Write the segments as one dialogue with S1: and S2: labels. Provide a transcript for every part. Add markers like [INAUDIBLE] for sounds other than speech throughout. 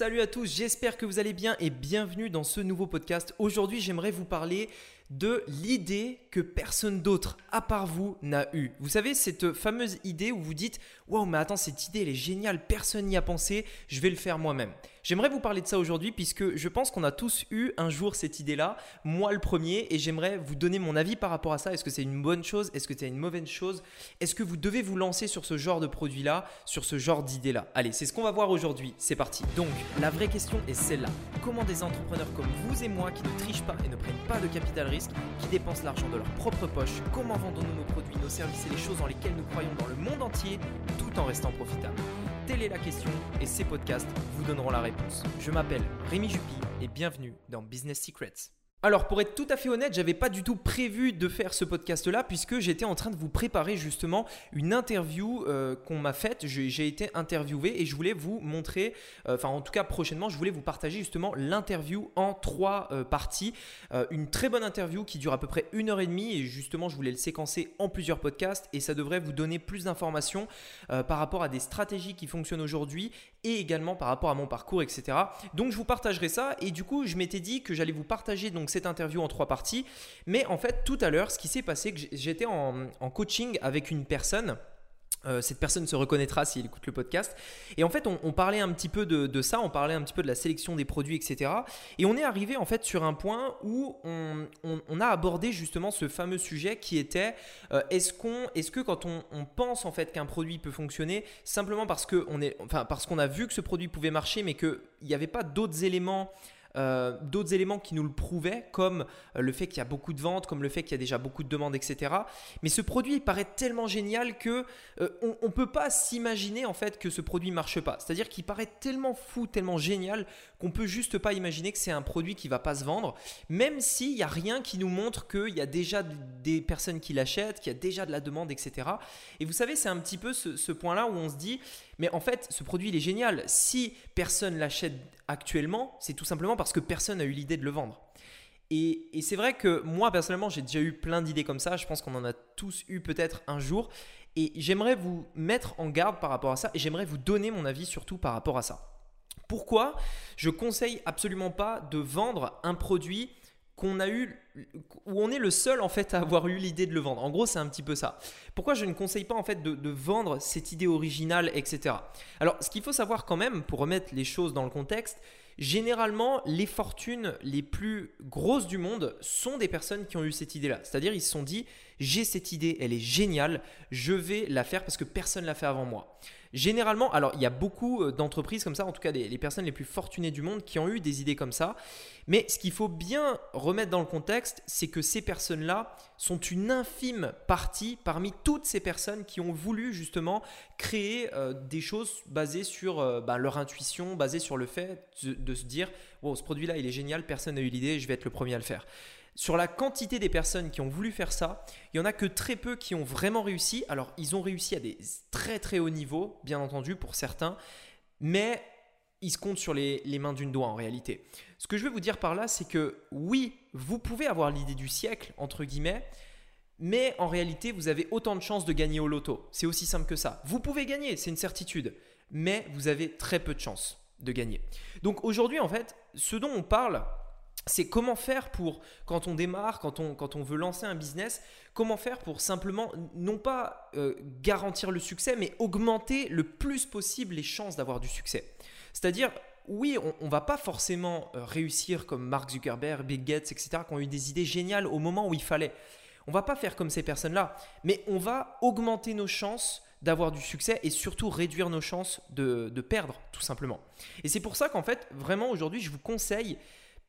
S1: Salut à tous, j'espère que vous allez bien et bienvenue dans ce nouveau podcast. Aujourd'hui, j'aimerais vous parler de l'idée que personne d'autre, à part vous, n'a eu. Vous savez, cette fameuse idée où vous dites Waouh, mais attends, cette idée, elle est géniale, personne n'y a pensé, je vais le faire moi-même. J'aimerais vous parler de ça aujourd'hui puisque je pense qu'on a tous eu un jour cette idée-là, moi le premier, et j'aimerais vous donner mon avis par rapport à ça. Est-ce que c'est une bonne chose? Est-ce que c'est une mauvaise chose? Est-ce que vous devez vous lancer sur ce genre de produit-là, sur ce genre d'idée-là? Allez, c'est ce qu'on va voir aujourd'hui. C'est parti. Donc, la vraie question est celle-là. Comment des entrepreneurs comme vous et moi qui ne trichent pas et ne prennent pas de capital risque, qui dépensent l'argent de leur propre poche, comment vendons-nous nos produits, nos services et les choses dans lesquelles nous croyons dans le monde entier tout en restant profitables? Telle est la question et ces podcasts vous donneront la réponse. Je m'appelle Rémi Jupy et bienvenue dans Business Secrets. Alors pour être tout à fait honnête, j'avais pas du tout prévu de faire ce podcast-là puisque j'étais en train de vous préparer justement une interview euh, qu'on m'a faite. J'ai été interviewé et je voulais vous montrer, euh, enfin en tout cas prochainement, je voulais vous partager justement l'interview en trois euh, parties. une très bonne interview qui dure à peu près une heure et demie et justement je voulais le séquencer en plusieurs podcasts et ça devrait vous donner plus d'informations par rapport à des stratégies qui fonctionnent aujourd'hui et également par rapport à mon parcours, etc. Donc je vous partagerai ça et du coup je m'étais dit que j'allais vous partager donc cette interview en trois parties. Mais en fait, tout à l'heure, ce qui s'est passé, que j'étais en, en coaching avec une personne euh, cette personne se reconnaîtra s'il écoute le podcast. Et en fait, on, parlait un petit peu de, ça, on parlait un petit peu de la sélection des produits, etc. Et on est arrivé en fait sur un point où on, a abordé justement ce fameux sujet qui était euh, est-ce est-ce que quand on, pense en fait qu'un produit peut fonctionner simplement parce est, enfin parce qu'on a vu que ce produit pouvait marcher, mais qu'il n'y avait pas d'autres éléments euh, d'autres éléments qui nous le prouvaient, comme euh, le fait qu'il y a beaucoup de ventes, comme le fait qu'il y a déjà beaucoup de demandes, etc. Mais ce produit il paraît tellement génial que euh, on peut pas s'imaginer en fait que ce produit marche pas. C'est-à-dire qu'il paraît tellement fou, tellement génial qu'on peut juste pas imaginer que c'est un produit qui va pas se vendre, même s'il n'y a rien qui nous montre qu'il y a déjà des personnes qui l'achètent, qu'il y a déjà de la demande, etc. Et vous savez, c'est un petit peu ce, ce point-là où on se dit, mais en fait, ce produit il est génial. Si personne l'achète actuellement, c'est tout simplement parce que personne n'a eu l'idée de le vendre. Et, c'est vrai que moi, personnellement, j'ai déjà eu plein d'idées comme ça. Je pense qu'on en a tous eu peut-être un jour. Et j'aimerais vous mettre en garde par rapport à ça. Et j'aimerais vous donner mon avis surtout par rapport à ça. Pourquoi je conseille absolument pas de vendre un produit qu'on où on est le seul en fait à avoir eu l'idée de le vendre. En gros, c'est un petit peu ça. Pourquoi je ne conseille pas en fait de, de vendre cette idée originale, etc. Alors, ce qu'il faut savoir quand même, pour remettre les choses dans le contexte, généralement, les fortunes les plus grosses du monde sont des personnes qui ont eu cette idée-là. C'est-à-dire, ils se sont dit, j'ai cette idée, elle est géniale, je vais la faire parce que personne ne l'a fait avant moi. Généralement, alors il y a beaucoup euh, d'entreprises comme ça, en tout cas les, personnes les plus fortunées du monde qui ont eu des idées comme ça. Mais ce qu'il faut bien remettre dans le contexte, c'est que ces personnes-là sont une infime partie parmi toutes ces personnes qui ont voulu justement créer euh, des choses basées sur euh, bah, leur intuition, basées sur le fait de, se dire, wow, ce produit-là, il est génial, personne n'a eu l'idée, je vais être le premier à le faire. Sur la quantité des personnes qui ont voulu faire ça, il y en a que très peu qui ont vraiment réussi. Alors, ils ont réussi à des très très hauts niveaux, bien entendu, pour certains, mais ils se comptent sur les, mains d'une doigt en réalité. Ce que je veux vous dire par là, c'est que oui, vous pouvez avoir l'idée du siècle, entre guillemets, mais en réalité, vous avez autant de chances de gagner au loto. C'est aussi simple que ça. Vous pouvez gagner, c'est une certitude, mais vous avez très peu de chances de gagner. Donc aujourd'hui, en fait, ce dont on parle, c'est comment faire pour, quand on démarre, quand on, quand on veut lancer un business, comment faire pour simplement, non pas euh, garantir le succès, mais augmenter le plus possible les chances d'avoir du succès. C'est-à-dire, oui, on ne va pas forcément euh, réussir comme Mark Zuckerberg, Bill Gates, etc., qui ont eu des idées géniales au moment où il fallait. On va pas faire comme ces personnes-là, mais on va augmenter nos chances d'avoir du succès et surtout réduire nos chances de, de perdre, tout simplement. Et c'est pour ça qu'en fait, vraiment aujourd'hui, je vous conseille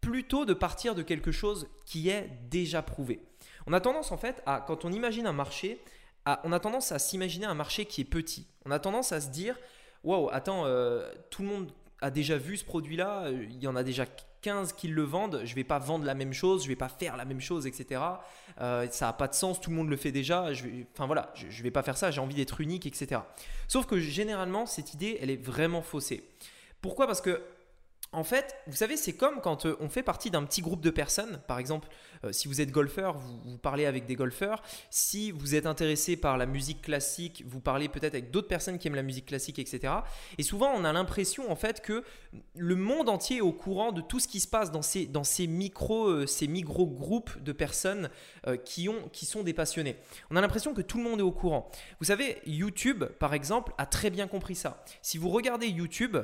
S1: plutôt de partir de quelque chose qui est déjà prouvé. On a tendance en fait à, quand on imagine un marché, on a tendance à s'imaginer un marché qui est petit. On a tendance à se dire, waouh, attends, euh, tout le monde a déjà vu ce produit-là, euh, il y en a déjà 15 qui le vendent, je ne vais pas vendre la même chose, je vais pas faire la même chose, etc. Euh, ça n'a pas de sens, tout le monde le fait déjà, je enfin voilà, je ne vais pas faire ça, j'ai envie d'être unique, etc. Sauf que généralement, cette idée, elle est vraiment faussée. Pourquoi? Parce que en fait, vous savez, c'est comme quand euh, on fait partie d'un petit groupe de personnes. Par exemple, euh, si vous êtes golfeur, vous, parlez avec des golfeurs. Si vous êtes intéressé par la musique classique, vous parlez peut-être avec d'autres personnes qui aiment la musique classique, etc. Et souvent, on a l'impression en fait que le monde entier est au courant de tout ce qui se passe dans ces, dans ces micro, euh, ces micro groupes de personnes qui, ont, qui sont des passionnés. On a l'impression que tout le monde est au courant. Vous savez, YouTube, par exemple, a très bien compris ça. Si vous regardez YouTube,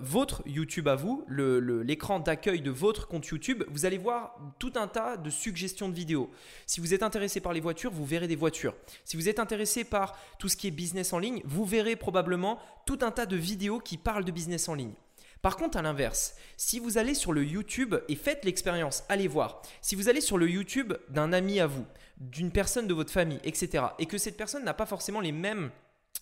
S1: votre YouTube à vous, l'écran d'accueil de votre compte YouTube, vous allez voir tout un tas de suggestions de vidéos. Si vous êtes intéressé par les voitures, vous verrez des voitures. Si vous êtes intéressé par tout ce qui est business en ligne, vous verrez probablement tout un tas de vidéos qui parlent de business en ligne. Par contre, à l'inverse, si vous allez sur le YouTube et faites l'expérience, allez voir. Si vous allez sur le YouTube d'un ami à vous, d'une personne de votre famille, etc., et que cette personne n'a pas forcément les mêmes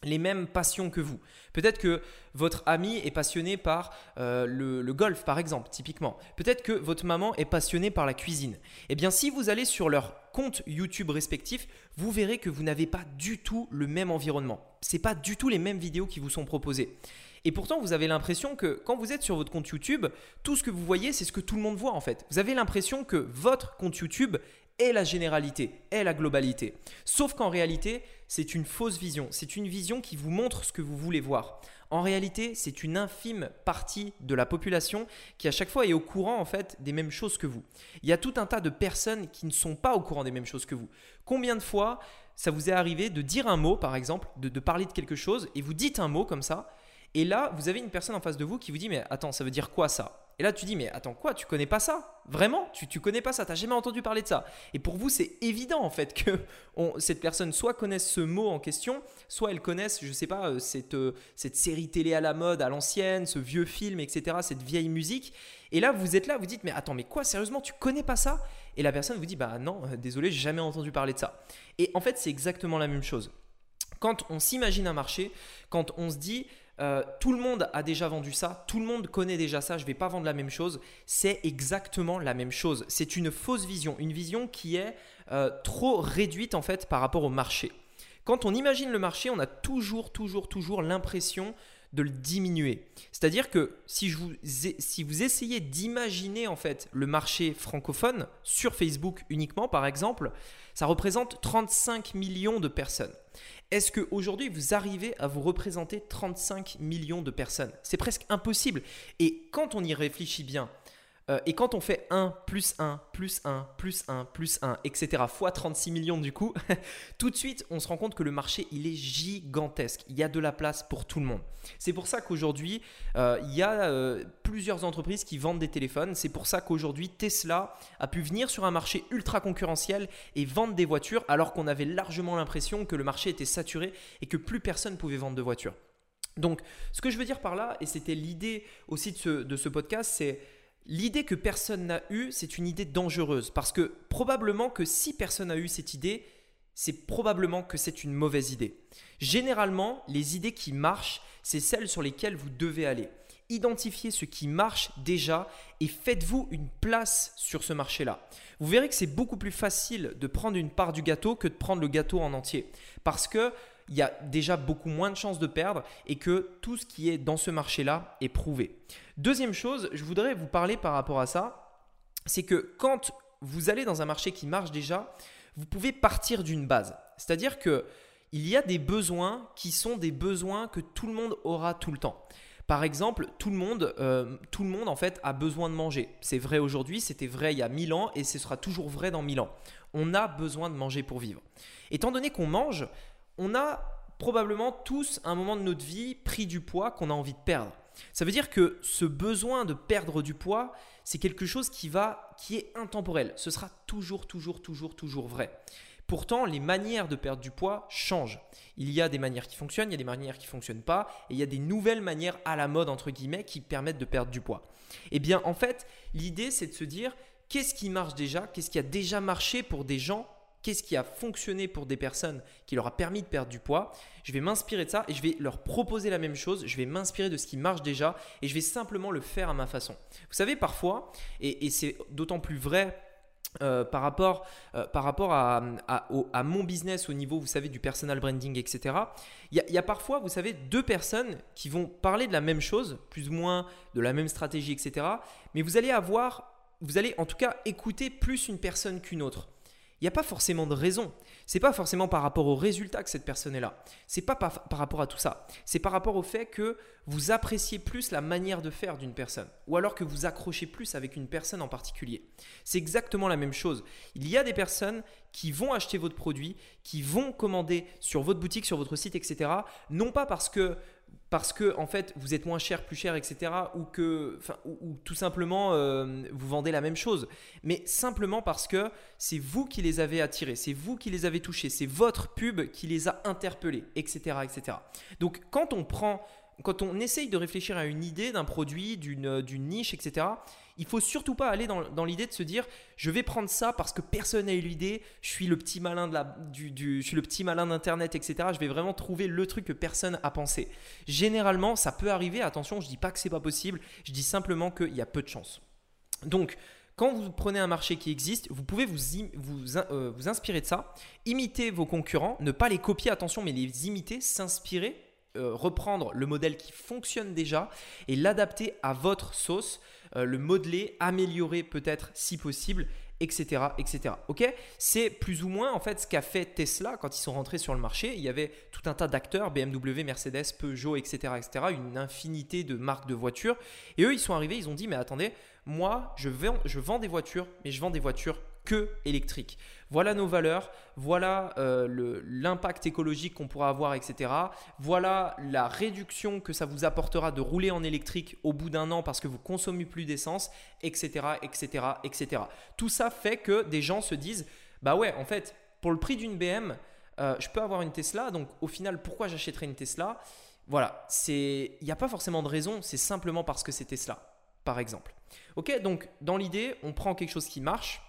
S1: les mêmes passions que vous. Peut-être que votre ami est passionné par euh, le, golf, par exemple, typiquement. Peut-être que votre maman est passionnée par la cuisine. Eh bien, si vous allez sur leur compte YouTube respectif, vous verrez que vous n'avez pas du tout le même environnement. Ce n'est pas du tout les mêmes vidéos qui vous sont proposées. Et pourtant, vous avez l'impression que quand vous êtes sur votre compte YouTube, tout ce que vous voyez, c'est ce que tout le monde voit en fait. Vous avez l'impression que votre compte YouTube est la généralité, est la globalité. Sauf qu'en réalité, c'est une fausse vision. C'est une vision qui vous montre ce que vous voulez voir. En réalité, c'est une infime partie de la population qui à chaque fois est au courant des mêmes choses que vous. Il y a tout un tas de personnes qui ne sont pas au courant des mêmes choses que vous. Combien de fois ça vous est arrivé de dire un mot, par exemple, de, de parler de quelque chose, et vous dites un mot comme ça, et là, vous avez une personne en face de vous qui vous dit, mais attends, ça veut dire quoi ça? Et là, tu dis, mais attends, quoi Tu connais pas ça? Vraiment? Tu, tu connais pas ça? Tu n'as jamais entendu parler de ça? Et pour vous, c'est évident en fait [LAUGHS] que cette personne soit connaisse ce mot en question, soit elle connaisse, je sais pas, euh, cette, euh, cette série télé à la mode, à l'ancienne, ce vieux film, etc., cette vieille musique. Et là, vous êtes là, vous dites, mais attends, mais quoi Sérieusement, tu connais pas ça? Et la personne vous dit, bah non, euh, désolé, j'ai jamais entendu parler de ça. Et en fait, c'est exactement la même chose. Quand on s'imagine un marché, quand on se dit, euh, tout le monde a déjà vendu ça, tout le monde connaît déjà ça, je ne vais pas vendre la même chose. C'est exactement la même chose. C'est une fausse vision, une vision qui est euh, trop réduite en fait par rapport au marché. Quand on imagine le marché, on a toujours, toujours, toujours l'impression de le diminuer. C'est-à-dire que si, si vous essayez d'imaginer en fait le marché francophone sur Facebook uniquement par exemple, ça représente 35 millions de personnes. Est-ce qu'aujourd'hui, vous arrivez à vous représenter 35 millions de personnes? C'est presque impossible. Et quand on y réfléchit bien, euh, et quand on fait 1 plus 1 plus 1 plus 1 plus 1, etc., fois 36 millions du coup, [LAUGHS] tout de suite on se rend compte que le marché il est gigantesque. Il y a de la place pour tout le monde. C'est pour ça qu'aujourd'hui euh, il y a euh, plusieurs entreprises qui vendent des téléphones. C'est pour ça qu'aujourd'hui Tesla a pu venir sur un marché ultra concurrentiel et vendre des voitures alors qu'on avait largement l'impression que le marché était saturé et que plus personne pouvait vendre de voitures. Donc ce que je veux dire par là, et c'était l'idée aussi de ce podcast, c'est L'idée que personne n'a eue, c'est une idée dangereuse parce que probablement que si personne n'a eu cette idée, c'est probablement que c'est une mauvaise idée. Généralement, les idées qui marchent, c'est celles sur lesquelles vous devez aller. Identifiez ce qui marche déjà et faites-vous une place sur ce marché-là. Vous verrez que c'est beaucoup plus facile de prendre une part du gâteau que de prendre le gâteau en entier parce que il y a déjà beaucoup moins de chances de perdre et que tout ce qui est dans ce marché-là est prouvé. Deuxième chose, je voudrais vous parler par rapport à ça, c'est que quand vous allez dans un marché qui marche déjà, vous pouvez partir d'une base. C'est-à-dire que il y a des besoins qui sont des besoins que tout le monde aura tout le temps. Par exemple, tout le monde, euh, tout le monde en fait a besoin de manger. C'est vrai aujourd'hui, c'était vrai il y a 1000 ans et ce sera toujours vrai dans 1000 ans. On a besoin de manger pour vivre. Étant donné qu'on mange, on a probablement tous à un moment de notre vie pris du poids qu'on a envie de perdre. Ça veut dire que ce besoin de perdre du poids, c'est quelque chose qui va qui est intemporel. Ce sera toujours toujours toujours toujours vrai. Pourtant, les manières de perdre du poids changent. Il y a des manières qui fonctionnent, il y a des manières qui ne fonctionnent pas, et il y a des nouvelles manières à la mode, entre guillemets, qui permettent de perdre du poids. Eh bien, en fait, l'idée, c'est de se dire, qu'est-ce qui marche déjà Qu'est-ce qui a déjà marché pour des gens qu'est-ce qui a fonctionné pour des personnes qui leur a permis de perdre du poids. Je vais m'inspirer de ça et je vais leur proposer la même chose. Je vais m'inspirer de ce qui marche déjà et je vais simplement le faire à ma façon. Vous savez, parfois, et, c'est d'autant plus vrai euh, par rapport, euh, par rapport à, à, mon business au niveau, vous savez, du personal branding, etc., il y, a parfois, vous savez, deux personnes qui vont parler de la même chose, plus ou moins de la même stratégie, etc., mais vous allez avoir, vous allez en tout cas écouter plus une personne qu'une autre. Il n'y a pas forcément de raison. C'est pas forcément par rapport au résultat que cette personne est là. C'est pas par, par, rapport à tout ça. C'est par rapport au fait que vous appréciez plus la manière de faire d'une personne, ou alors que vous accrochez plus avec une personne en particulier. C'est exactement la même chose. Il y a des personnes qui vont acheter votre produit, qui vont commander sur votre boutique, sur votre site, etc. Non pas parce que parce que en fait vous êtes moins cher, plus cher, etc. Ou que, ou, tout simplement euh, vous vendez la même chose, mais simplement parce que c'est vous qui les avez attirés, c'est vous qui les avez touchés, c'est votre pub qui les a interpellés, etc., etc. Donc quand on prend quand on essaye de réfléchir à une idée d'un produit, d'une niche, etc., il faut surtout pas aller dans, l'idée de se dire je vais prendre ça parce que personne n'a eu l'idée, je suis le petit malin de la, du, je suis le petit malin d'internet, etc. Je vais vraiment trouver le truc que personne a pensé. Généralement, ça peut arriver. Attention, je dis pas que c'est pas possible. Je dis simplement qu'il y a peu de chances. Donc quand vous prenez un marché qui existe, vous pouvez vous, vous, euh, vous, inspirer de ça, imiter vos concurrents, ne pas les copier, attention, mais les imiter, s'inspirer euh, reprendre le modèle qui fonctionne déjà et l'adapter à votre sauce, euh, le modeler, améliorer peut-être si possible, etc. etc. Ok? C'est plus ou moins en fait ce qu'a fait Tesla quand ils sont rentrés sur le marché. Il y avait tout un tas d'acteurs, BMW, Mercedes, Peugeot, etc., etc. Une infinité de marques de voitures. Et eux, ils sont arrivés, ils ont dit, mais attendez, moi, je vends des voitures, mais je vends des voitures que électrique. Voilà nos valeurs, voilà euh, l'impact écologique qu'on pourra avoir, etc. Voilà la réduction que ça vous apportera de rouler en électrique au bout d'un an parce que vous consommez plus d'essence, etc., etc., etc. Tout ça fait que des gens se disent, bah ouais, en fait, pour le prix d'une BM, euh, je peux avoir une Tesla, donc au final, pourquoi j'achèterais une Tesla? Voilà, il n'y a pas forcément de raison, c'est simplement parce que c'est Tesla, par exemple. Ok, donc dans l'idée, on prend quelque chose qui marche,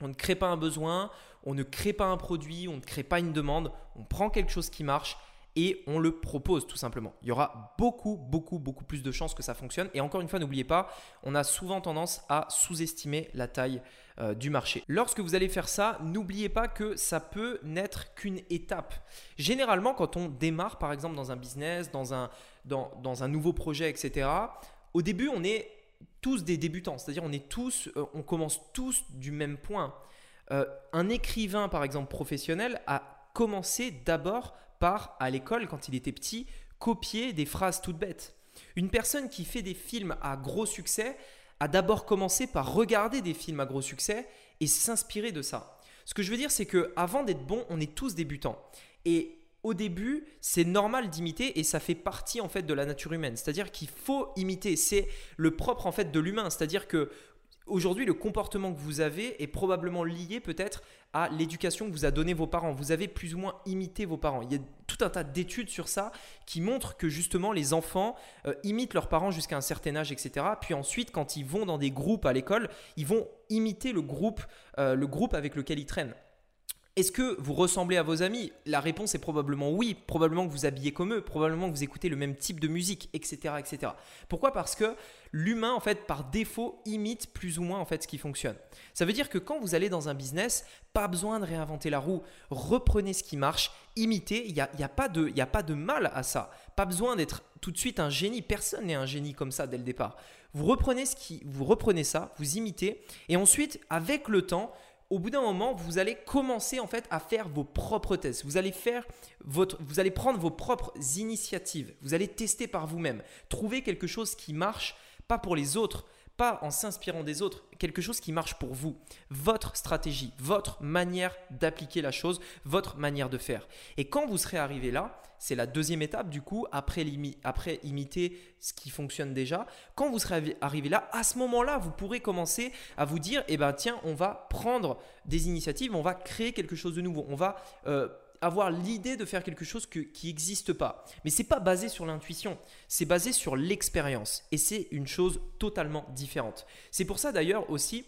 S1: on ne crée pas un besoin, on ne crée pas un produit, on ne crée pas une demande, on prend quelque chose qui marche et on le propose tout simplement. Il y aura beaucoup, beaucoup, beaucoup plus de chances que ça fonctionne. Et encore une fois, n'oubliez pas, on a souvent tendance à sous-estimer la taille euh, du marché. Lorsque vous allez faire ça, n'oubliez pas que ça peut n'être qu'une étape. Généralement, quand on démarre, par exemple, dans un business, dans un, dans, dans un nouveau projet, etc., au début, on est tous des débutants, c'est-à-dire on est tous, euh, on commence tous du même point. Euh, un écrivain, par exemple, professionnel, a commencé d'abord par, à l'école, quand il était petit, copier des phrases toutes bêtes. Une personne qui fait des films à gros succès a d'abord commencé par regarder des films à gros succès et s'inspirer de ça. Ce que je veux dire, c'est que avant d'être bon, on est tous débutants. Et au début, c'est normal d'imiter et ça fait partie en fait de la nature humaine. C'est-à-dire qu'il faut imiter. C'est le propre en fait de l'humain. C'est-à-dire que aujourd'hui, le comportement que vous avez est probablement lié peut-être à l'éducation que vous a donné vos parents. Vous avez plus ou moins imité vos parents. Il y a tout un tas d'études sur ça qui montrent que justement les enfants euh, imitent leurs parents jusqu'à un certain âge, etc. Puis ensuite, quand ils vont dans des groupes à l'école, ils vont imiter le groupe, euh, le groupe avec lequel ils traînent. Est-ce que vous ressemblez à vos amis? La réponse est probablement oui. Probablement que vous habillez comme eux, probablement que vous écoutez le même type de musique, etc., etc. Pourquoi? Parce que l'humain, en fait, par défaut, imite plus ou moins en fait ce qui fonctionne. Ça veut dire que quand vous allez dans un business, pas besoin de réinventer la roue. Reprenez ce qui marche, imitez. Il n'y a, pas de mal à ça. Pas besoin d'être tout de suite un génie. Personne n'est un génie comme ça dès le départ. Vous reprenez ce qui, vous reprenez ça, vous imitez, et ensuite, avec le temps, au bout d'un moment, vous allez commencer en fait à faire vos propres tests. Vous allez faire votre, vous allez prendre vos propres initiatives. Vous allez tester par vous-même. Trouver quelque chose qui marche, pas pour les autres, pas en s'inspirant des autres, quelque chose qui marche pour vous, votre stratégie, votre manière d'appliquer la chose, votre manière de faire. Et quand vous serez arrivé là, c'est la deuxième étape du coup, après, après imiter ce qui fonctionne déjà. Quand vous serez arrivé là, à ce moment-là, vous pourrez commencer à vous dire, eh ben tiens, on va prendre des initiatives, on va créer quelque chose de nouveau, on va... Euh, avoir l'idée de faire quelque chose qui n'existe pas. Mais ce n'est pas basé sur l'intuition, c'est basé sur l'expérience. Et c'est une chose totalement différente. C'est pour ça d'ailleurs aussi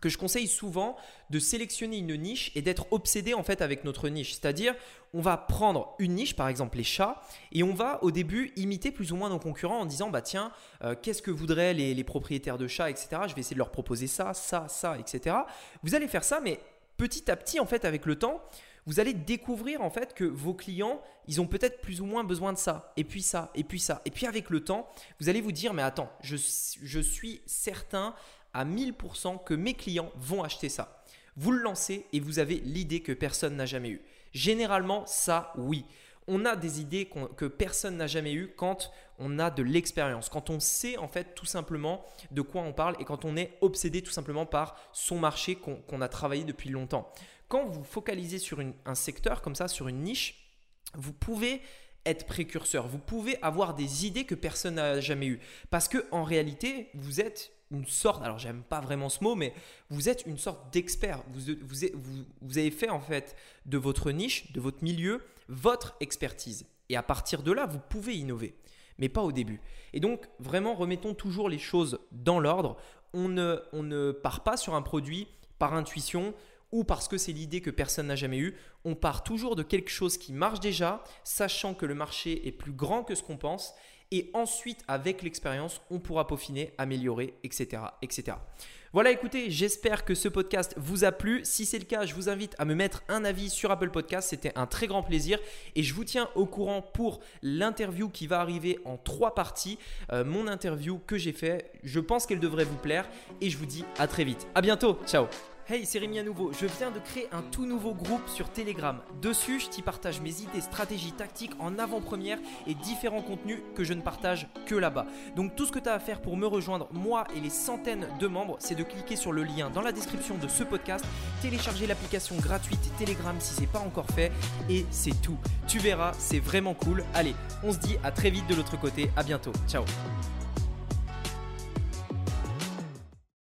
S1: que je conseille souvent de sélectionner une niche et d'être obsédé en fait avec notre niche. C'est-à-dire, on va prendre une niche, par exemple les chats, et on va au début imiter plus ou moins nos concurrents en disant bah tiens, euh, qu'est-ce que voudraient les, les, propriétaires de chats, etc. Je vais essayer de leur proposer ça, ça, ça, etc. Vous allez faire ça, mais petit à petit en fait avec le temps, vous allez découvrir en fait que vos clients, ils ont peut-être plus ou moins besoin de ça, et puis ça, et puis ça. Et puis avec le temps, vous allez vous dire, mais attends, je, suis certain à 1000% que mes clients vont acheter ça. Vous le lancez et vous avez l'idée que personne n'a jamais eue. Généralement, ça, oui. On a des idées que personne n'a jamais eues quand on a de l'expérience, quand on sait en fait tout simplement de quoi on parle et quand on est obsédé tout simplement par son marché qu'on a travaillé depuis longtemps. Quand vous focalisez sur un secteur comme ça, sur une niche, vous pouvez être précurseur, vous pouvez avoir des idées que personne n'a jamais eues. Parce que en réalité, vous êtes une sorte, alors j'aime pas vraiment ce mot, mais vous êtes une sorte d'expert. Vous, vous, avez fait en fait de votre niche, de votre milieu, votre expertise. Et à partir de là, vous pouvez innover, mais pas au début. Et donc, vraiment, remettons toujours les choses dans l'ordre. On ne, on ne part pas sur un produit par intuition ou parce que c'est l'idée que personne n'a jamais eue. On part toujours de quelque chose qui marche déjà, sachant que le marché est plus grand que ce qu'on pense et ensuite, avec l'expérience, on pourra peaufiner, améliorer, etc. etc. Voilà, écoutez, j'espère que ce podcast vous a plu. Si c'est le cas, je vous invite à me mettre un avis sur Apple Podcast. C'était un très grand plaisir. Et je vous tiens au courant pour l'interview qui va arriver en trois parties. Euh, mon interview que j'ai fait, je pense qu'elle devrait vous plaire. Et je vous dis à très vite. À bientôt. Ciao. Hey, c'est Rémi à nouveau. Je viens de créer un tout nouveau groupe sur Telegram. Dessus, je t'y partage mes idées, stratégies, tactiques en avant-première et différents contenus que je ne partage que là-bas. Donc tout ce que tu as à faire pour me rejoindre, moi et les centaines de membres, c'est de cliquer sur le lien dans la description de ce podcast, télécharger l'application gratuite Telegram si c'est pas encore fait et c'est tout. Tu verras, c'est vraiment cool. Allez, on se dit à très vite de l'autre côté. À bientôt. Ciao.